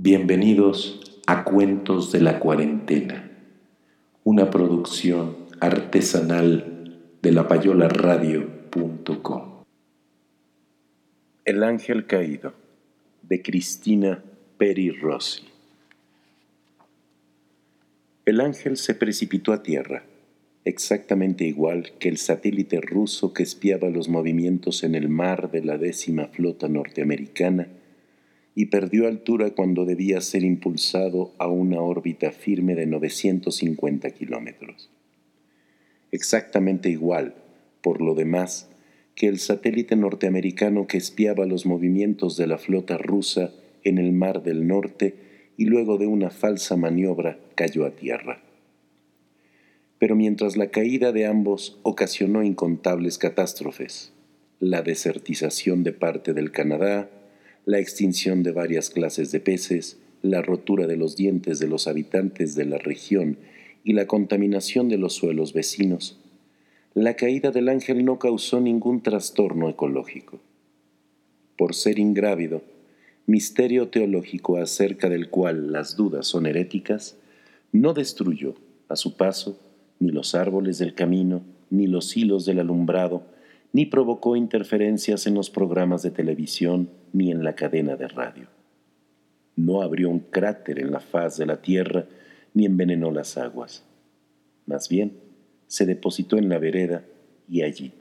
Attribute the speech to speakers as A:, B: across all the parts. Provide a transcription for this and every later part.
A: Bienvenidos a Cuentos de la Cuarentena, una producción artesanal de lapayolaradio.com. El ángel caído de Cristina Peri Rossi. El ángel se precipitó a tierra exactamente igual que el satélite ruso que espiaba los movimientos en el mar de la décima flota norteamericana y perdió altura cuando debía ser impulsado a una órbita firme de 950 kilómetros. Exactamente igual, por lo demás, que el satélite norteamericano que espiaba los movimientos de la flota rusa en el mar del norte y luego de una falsa maniobra cayó a tierra pero mientras la caída de ambos ocasionó incontables catástrofes, la desertización de parte del Canadá, la extinción de varias clases de peces, la rotura de los dientes de los habitantes de la región y la contaminación de los suelos vecinos, la caída del ángel no causó ningún trastorno ecológico. Por ser ingrávido, misterio teológico acerca del cual las dudas son heréticas, no destruyó, a su paso, ni los árboles del camino, ni los hilos del alumbrado, ni provocó interferencias en los programas de televisión ni en la cadena de radio. No abrió un cráter en la faz de la tierra ni envenenó las aguas. Más bien, se depositó en la vereda y allí,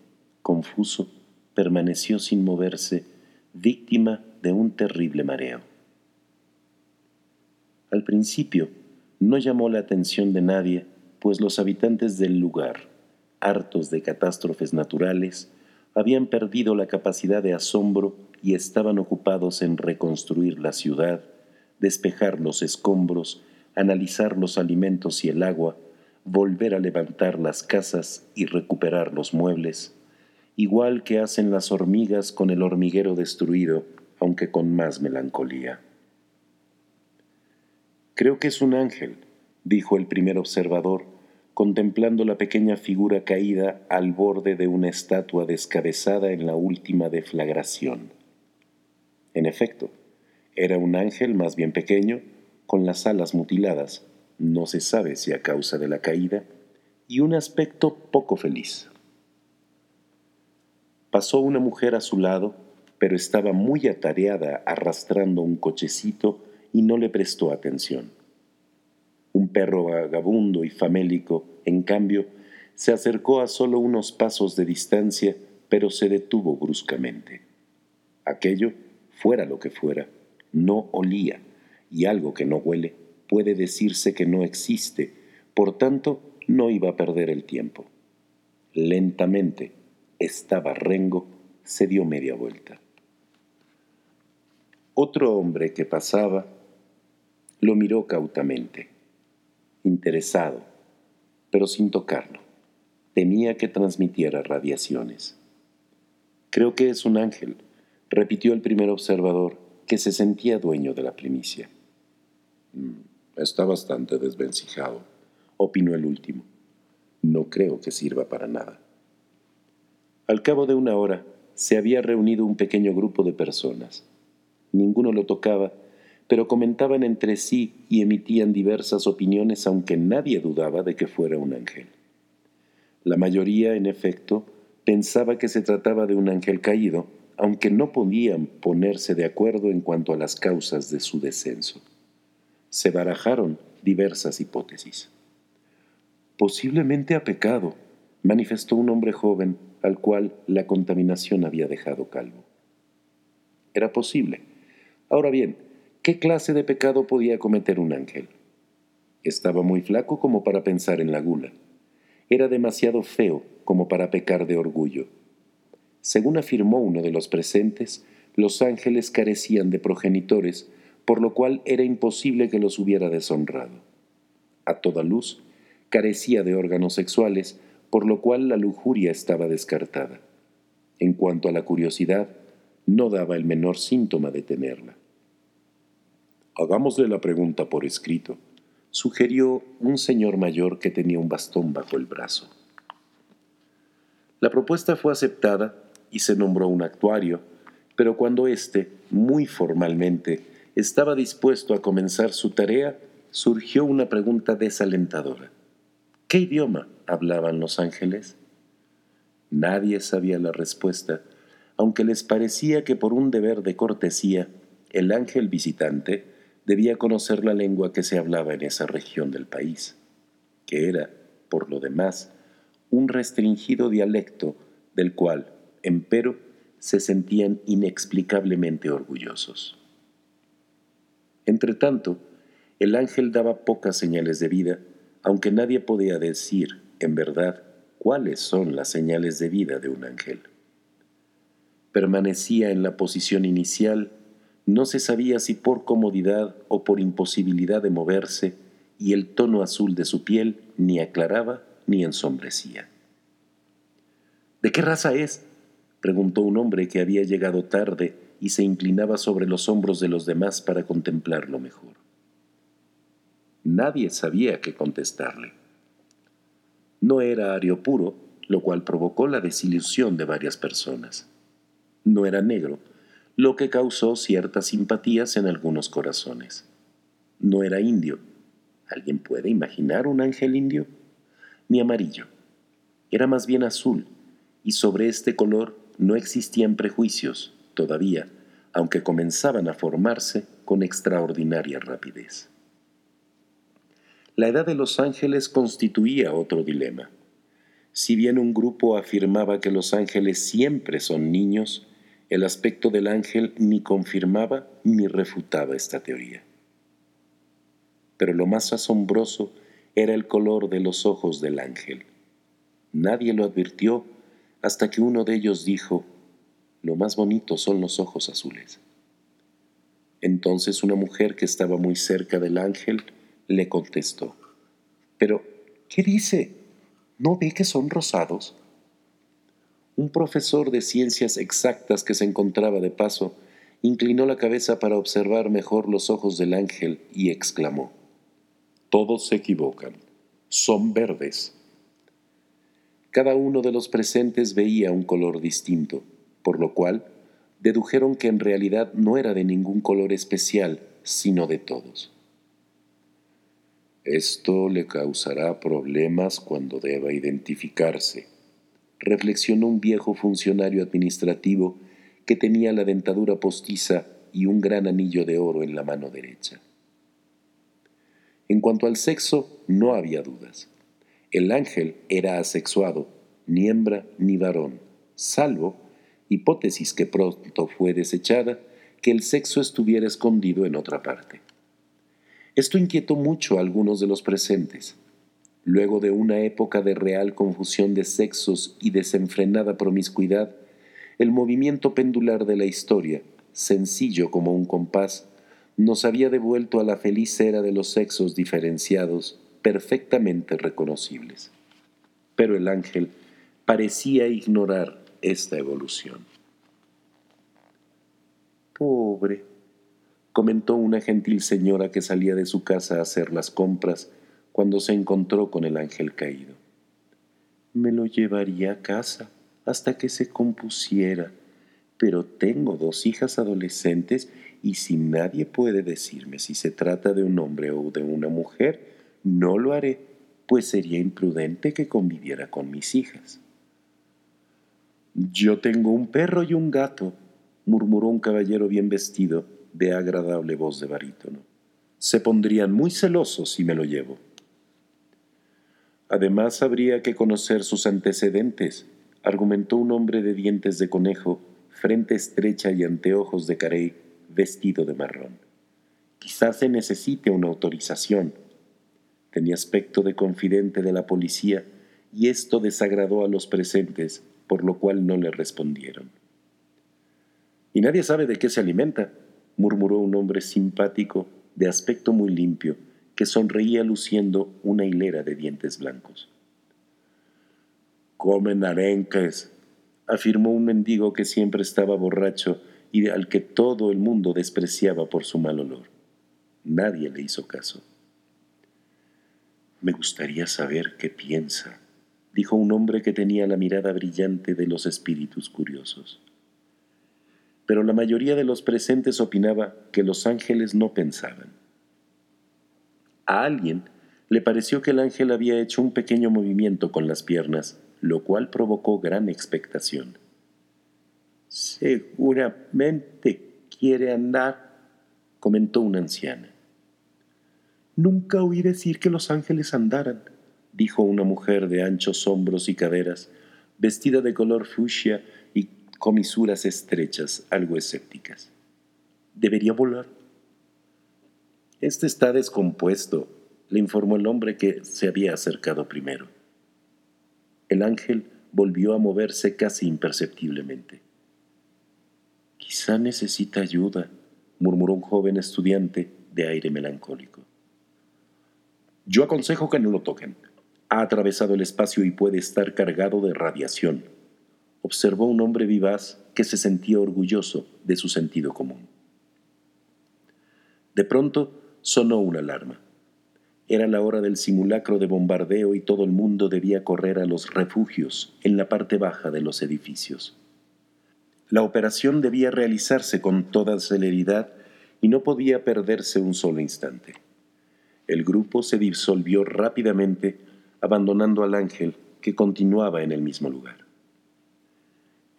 A: confuso, permaneció sin moverse, víctima de un terrible mareo. Al principio, no llamó la atención de nadie pues los habitantes del lugar, hartos de catástrofes naturales, habían perdido la capacidad de asombro y estaban ocupados en reconstruir la ciudad, despejar los escombros, analizar los alimentos y el agua, volver a levantar las casas y recuperar los muebles, igual que hacen las hormigas con el hormiguero destruido, aunque con más melancolía. Creo que es un ángel, dijo el primer observador, contemplando la pequeña figura caída al borde de una estatua descabezada en la última deflagración. En efecto, era un ángel más bien pequeño, con las alas mutiladas, no se sabe si a causa de la caída, y un aspecto poco feliz. Pasó una mujer a su lado, pero estaba muy atareada arrastrando un cochecito y no le prestó atención. Un perro vagabundo y famélico, en cambio, se acercó a solo unos pasos de distancia, pero se detuvo bruscamente. Aquello, fuera lo que fuera, no olía, y algo que no huele puede decirse que no existe, por tanto, no iba a perder el tiempo. Lentamente, estaba rengo, se dio media vuelta. Otro hombre que pasaba lo miró cautamente interesado, pero sin tocarlo. Temía que transmitiera radiaciones. Creo que es un ángel, repitió el primer observador, que se sentía dueño de la primicia. Mm, está bastante desvencijado, opinó el último. No creo que sirva para nada. Al cabo de una hora, se había reunido un pequeño grupo de personas. Ninguno lo tocaba pero comentaban entre sí y emitían diversas opiniones aunque nadie dudaba de que fuera un ángel. La mayoría, en efecto, pensaba que se trataba de un ángel caído, aunque no podían ponerse de acuerdo en cuanto a las causas de su descenso. Se barajaron diversas hipótesis. Posiblemente ha pecado, manifestó un hombre joven al cual la contaminación había dejado calvo. Era posible. Ahora bien, ¿Qué clase de pecado podía cometer un ángel? Estaba muy flaco como para pensar en la gula. Era demasiado feo como para pecar de orgullo. Según afirmó uno de los presentes, los ángeles carecían de progenitores, por lo cual era imposible que los hubiera deshonrado. A toda luz, carecía de órganos sexuales, por lo cual la lujuria estaba descartada. En cuanto a la curiosidad, no daba el menor síntoma de tenerla. Hagámosle la pregunta por escrito, sugirió un señor mayor que tenía un bastón bajo el brazo. La propuesta fue aceptada y se nombró un actuario, pero cuando éste, muy formalmente, estaba dispuesto a comenzar su tarea, surgió una pregunta desalentadora. ¿Qué idioma hablaban los ángeles? Nadie sabía la respuesta, aunque les parecía que por un deber de cortesía, el ángel visitante debía conocer la lengua que se hablaba en esa región del país, que era, por lo demás, un restringido dialecto del cual, empero, se sentían inexplicablemente orgullosos. Entretanto, el ángel daba pocas señales de vida, aunque nadie podía decir, en verdad, cuáles son las señales de vida de un ángel. Permanecía en la posición inicial, no se sabía si por comodidad o por imposibilidad de moverse, y el tono azul de su piel ni aclaraba ni ensombrecía. ¿De qué raza es? preguntó un hombre que había llegado tarde y se inclinaba sobre los hombros de los demás para contemplarlo mejor. Nadie sabía qué contestarle. No era ario puro, lo cual provocó la desilusión de varias personas. No era negro, lo que causó ciertas simpatías en algunos corazones. No era indio. ¿Alguien puede imaginar un ángel indio? Ni amarillo. Era más bien azul, y sobre este color no existían prejuicios todavía, aunque comenzaban a formarse con extraordinaria rapidez. La edad de los ángeles constituía otro dilema. Si bien un grupo afirmaba que los ángeles siempre son niños, el aspecto del ángel ni confirmaba ni refutaba esta teoría. Pero lo más asombroso era el color de los ojos del ángel. Nadie lo advirtió hasta que uno de ellos dijo, lo más bonito son los ojos azules. Entonces una mujer que estaba muy cerca del ángel le contestó, Pero, ¿qué dice? ¿No ve que son rosados? Un profesor de ciencias exactas que se encontraba de paso inclinó la cabeza para observar mejor los ojos del ángel y exclamó, Todos se equivocan, son verdes. Cada uno de los presentes veía un color distinto, por lo cual dedujeron que en realidad no era de ningún color especial, sino de todos. Esto le causará problemas cuando deba identificarse, reflexionó un viejo funcionario administrativo que tenía la dentadura postiza y un gran anillo de oro en la mano derecha. En cuanto al sexo, no había dudas. El ángel era asexuado, ni hembra ni varón, salvo, hipótesis que pronto fue desechada, que el sexo estuviera escondido en otra parte. Esto inquietó mucho a algunos de los presentes. Luego de una época de real confusión de sexos y desenfrenada promiscuidad, el movimiento pendular de la historia, sencillo como un compás, nos había devuelto a la feliz era de los sexos diferenciados, perfectamente reconocibles. Pero el ángel parecía ignorar esta evolución. Pobre, comentó una gentil señora que salía de su casa a hacer las compras cuando se encontró con el ángel caído. Me lo llevaría a casa hasta que se compusiera, pero tengo dos hijas adolescentes y si nadie puede decirme si se trata de un hombre o de una mujer, no lo haré, pues sería imprudente que conviviera con mis hijas. Yo tengo un perro y un gato, murmuró un caballero bien vestido de agradable voz de barítono. Se pondrían muy celosos si me lo llevo. Además habría que conocer sus antecedentes, argumentó un hombre de dientes de conejo, frente estrecha y anteojos de carey, vestido de marrón. Quizás se necesite una autorización. Tenía aspecto de confidente de la policía y esto desagradó a los presentes, por lo cual no le respondieron. Y nadie sabe de qué se alimenta, murmuró un hombre simpático, de aspecto muy limpio, que sonreía luciendo una hilera de dientes blancos. Comen arenques, afirmó un mendigo que siempre estaba borracho y al que todo el mundo despreciaba por su mal olor. Nadie le hizo caso. Me gustaría saber qué piensa, dijo un hombre que tenía la mirada brillante de los espíritus curiosos. Pero la mayoría de los presentes opinaba que los ángeles no pensaban. A alguien le pareció que el ángel había hecho un pequeño movimiento con las piernas, lo cual provocó gran expectación. Seguramente quiere andar, comentó una anciana. Nunca oí decir que los ángeles andaran, dijo una mujer de anchos hombros y caderas, vestida de color fucsia y comisuras estrechas, algo escépticas. Debería volar. Este está descompuesto, le informó el hombre que se había acercado primero. El ángel volvió a moverse casi imperceptiblemente. Quizá necesita ayuda, murmuró un joven estudiante de aire melancólico. Yo aconsejo que no lo toquen. Ha atravesado el espacio y puede estar cargado de radiación, observó un hombre vivaz que se sentía orgulloso de su sentido común. De pronto sonó una alarma. Era la hora del simulacro de bombardeo y todo el mundo debía correr a los refugios en la parte baja de los edificios. La operación debía realizarse con toda celeridad y no podía perderse un solo instante. El grupo se disolvió rápidamente, abandonando al ángel que continuaba en el mismo lugar.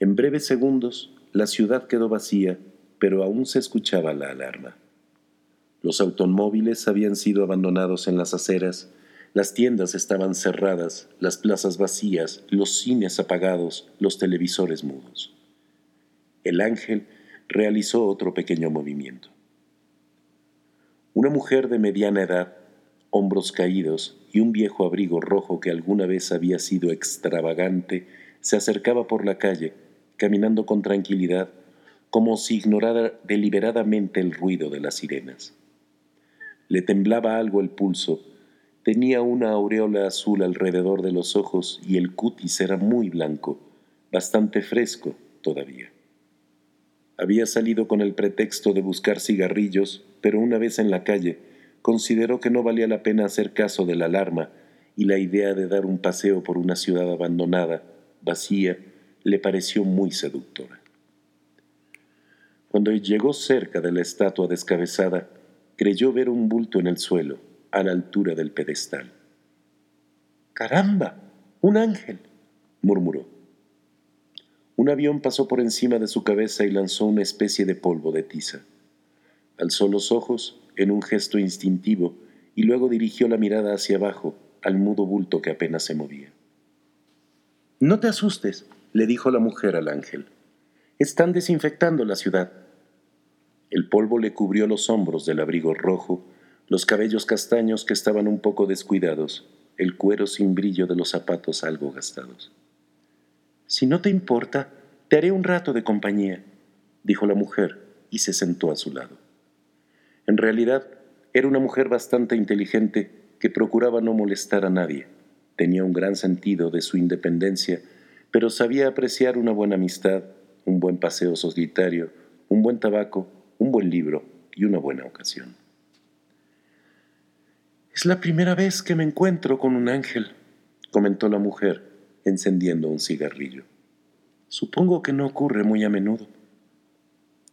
A: En breves segundos, la ciudad quedó vacía, pero aún se escuchaba la alarma. Los automóviles habían sido abandonados en las aceras, las tiendas estaban cerradas, las plazas vacías, los cines apagados, los televisores mudos el ángel realizó otro pequeño movimiento. Una mujer de mediana edad, hombros caídos y un viejo abrigo rojo que alguna vez había sido extravagante, se acercaba por la calle, caminando con tranquilidad, como si ignorara deliberadamente el ruido de las sirenas. Le temblaba algo el pulso, tenía una aureola azul alrededor de los ojos y el cutis era muy blanco, bastante fresco todavía. Había salido con el pretexto de buscar cigarrillos, pero una vez en la calle consideró que no valía la pena hacer caso de la alarma y la idea de dar un paseo por una ciudad abandonada, vacía, le pareció muy seductora. Cuando llegó cerca de la estatua descabezada, creyó ver un bulto en el suelo, a la altura del pedestal. ¡Caramba! ¡Un ángel! murmuró. Un avión pasó por encima de su cabeza y lanzó una especie de polvo de tiza. Alzó los ojos en un gesto instintivo y luego dirigió la mirada hacia abajo al mudo bulto que apenas se movía. No te asustes, le dijo la mujer al ángel. Están desinfectando la ciudad. El polvo le cubrió los hombros del abrigo rojo, los cabellos castaños que estaban un poco descuidados, el cuero sin brillo de los zapatos algo gastados. Si no te importa, te haré un rato de compañía, dijo la mujer y se sentó a su lado. En realidad, era una mujer bastante inteligente que procuraba no molestar a nadie. Tenía un gran sentido de su independencia, pero sabía apreciar una buena amistad, un buen paseo solitario, un buen tabaco, un buen libro y una buena ocasión. Es la primera vez que me encuentro con un ángel, comentó la mujer, encendiendo un cigarrillo. Supongo que no ocurre muy a menudo.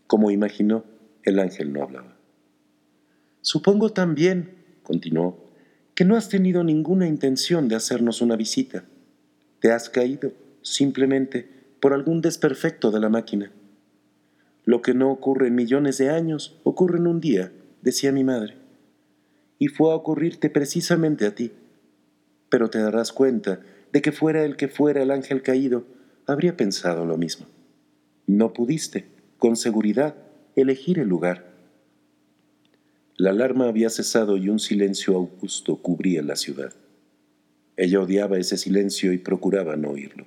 A: Como imaginó, el ángel no hablaba. Supongo también, continuó, que no has tenido ninguna intención de hacernos una visita. Te has caído, simplemente, por algún desperfecto de la máquina. Lo que no ocurre en millones de años ocurre en un día, decía mi madre. Y fue a ocurrirte precisamente a ti. Pero te darás cuenta de que fuera el que fuera el ángel caído, habría pensado lo mismo. No pudiste, con seguridad, elegir el lugar. La alarma había cesado y un silencio augusto cubría la ciudad. Ella odiaba ese silencio y procuraba no oírlo.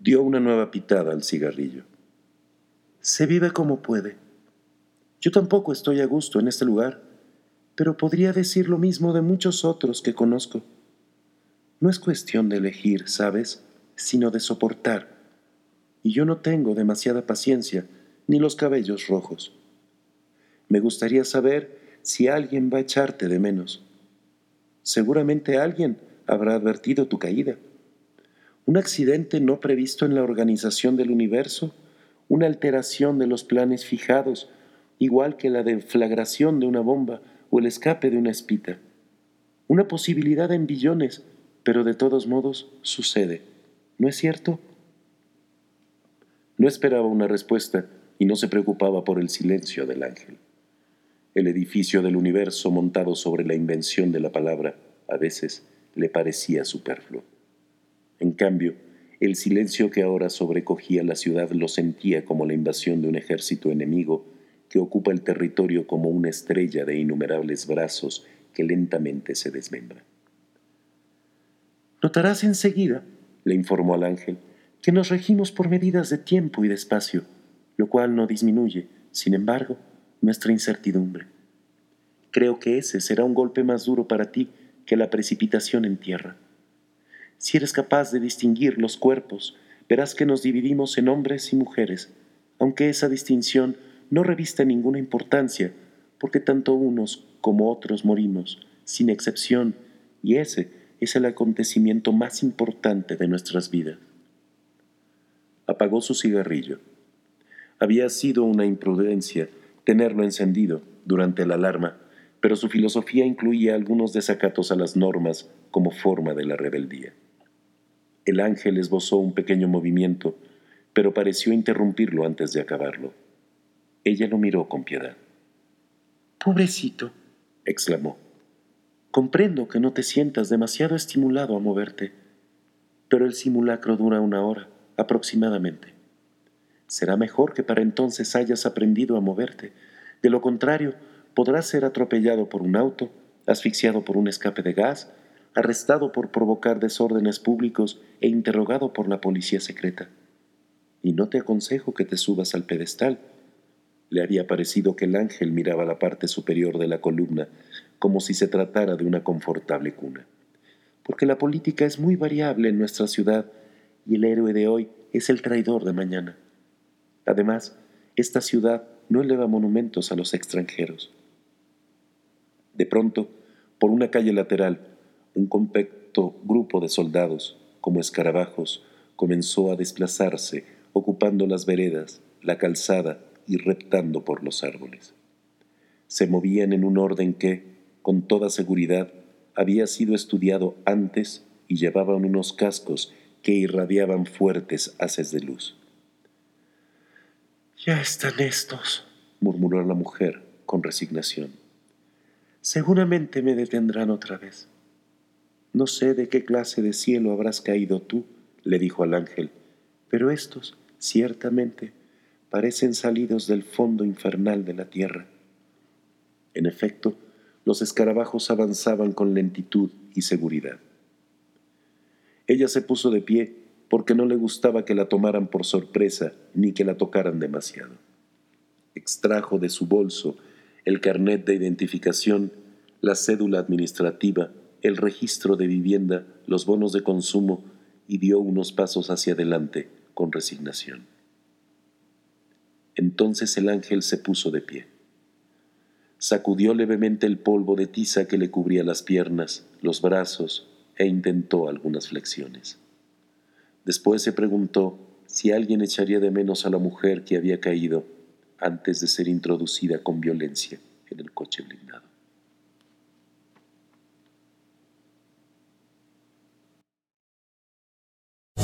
A: Dio una nueva pitada al cigarrillo. Se vive como puede. Yo tampoco estoy a gusto en este lugar, pero podría decir lo mismo de muchos otros que conozco. No es cuestión de elegir, ¿sabes?, sino de soportar. Y yo no tengo demasiada paciencia, ni los cabellos rojos. Me gustaría saber si alguien va a echarte de menos. Seguramente alguien habrá advertido tu caída. Un accidente no previsto en la organización del universo, una alteración de los planes fijados, igual que la deflagración de una bomba o el escape de una espita. Una posibilidad en billones, pero de todos modos sucede. ¿No es cierto? No esperaba una respuesta y no se preocupaba por el silencio del ángel. El edificio del universo montado sobre la invención de la palabra a veces le parecía superfluo. En cambio, el silencio que ahora sobrecogía la ciudad lo sentía como la invasión de un ejército enemigo que ocupa el territorio como una estrella de innumerables brazos que lentamente se desmembra. Notarás enseguida, le informó al ángel, que nos regimos por medidas de tiempo y de espacio, lo cual no disminuye, sin embargo, nuestra incertidumbre. Creo que ese será un golpe más duro para ti que la precipitación en tierra. Si eres capaz de distinguir los cuerpos, verás que nos dividimos en hombres y mujeres, aunque esa distinción no revista ninguna importancia, porque tanto unos como otros morimos, sin excepción, y ese es el acontecimiento más importante de nuestras vidas. Apagó su cigarrillo. Había sido una imprudencia tenerlo encendido durante la alarma, pero su filosofía incluía algunos desacatos a las normas como forma de la rebeldía. El ángel esbozó un pequeño movimiento, pero pareció interrumpirlo antes de acabarlo. Ella lo miró con piedad. Pobrecito, exclamó. Comprendo que no te sientas demasiado estimulado a moverte, pero el simulacro dura una hora aproximadamente. Será mejor que para entonces hayas aprendido a moverte. De lo contrario, podrás ser atropellado por un auto, asfixiado por un escape de gas, arrestado por provocar desórdenes públicos e interrogado por la policía secreta. Y no te aconsejo que te subas al pedestal. Le había parecido que el ángel miraba la parte superior de la columna como si se tratara de una confortable cuna. Porque la política es muy variable en nuestra ciudad y el héroe de hoy es el traidor de mañana. Además, esta ciudad no eleva monumentos a los extranjeros. De pronto, por una calle lateral, un compacto grupo de soldados, como escarabajos, comenzó a desplazarse, ocupando las veredas, la calzada y reptando por los árboles. Se movían en un orden que, con toda seguridad, había sido estudiado antes y llevaban unos cascos que irradiaban fuertes haces de luz. Ya están estos, murmuró la mujer con resignación. Seguramente me detendrán otra vez. No sé de qué clase de cielo habrás caído tú, le dijo al ángel, pero estos, ciertamente, parecen salidos del fondo infernal de la tierra. En efecto, los escarabajos avanzaban con lentitud y seguridad. Ella se puso de pie porque no le gustaba que la tomaran por sorpresa ni que la tocaran demasiado. Extrajo de su bolso el carnet de identificación, la cédula administrativa, el registro de vivienda, los bonos de consumo y dio unos pasos hacia adelante con resignación. Entonces el ángel se puso de pie. Sacudió levemente el polvo de tiza que le cubría las piernas, los brazos, e intentó algunas flexiones. Después se preguntó si alguien echaría de menos a la mujer que había caído antes de ser introducida con violencia en el coche blindado.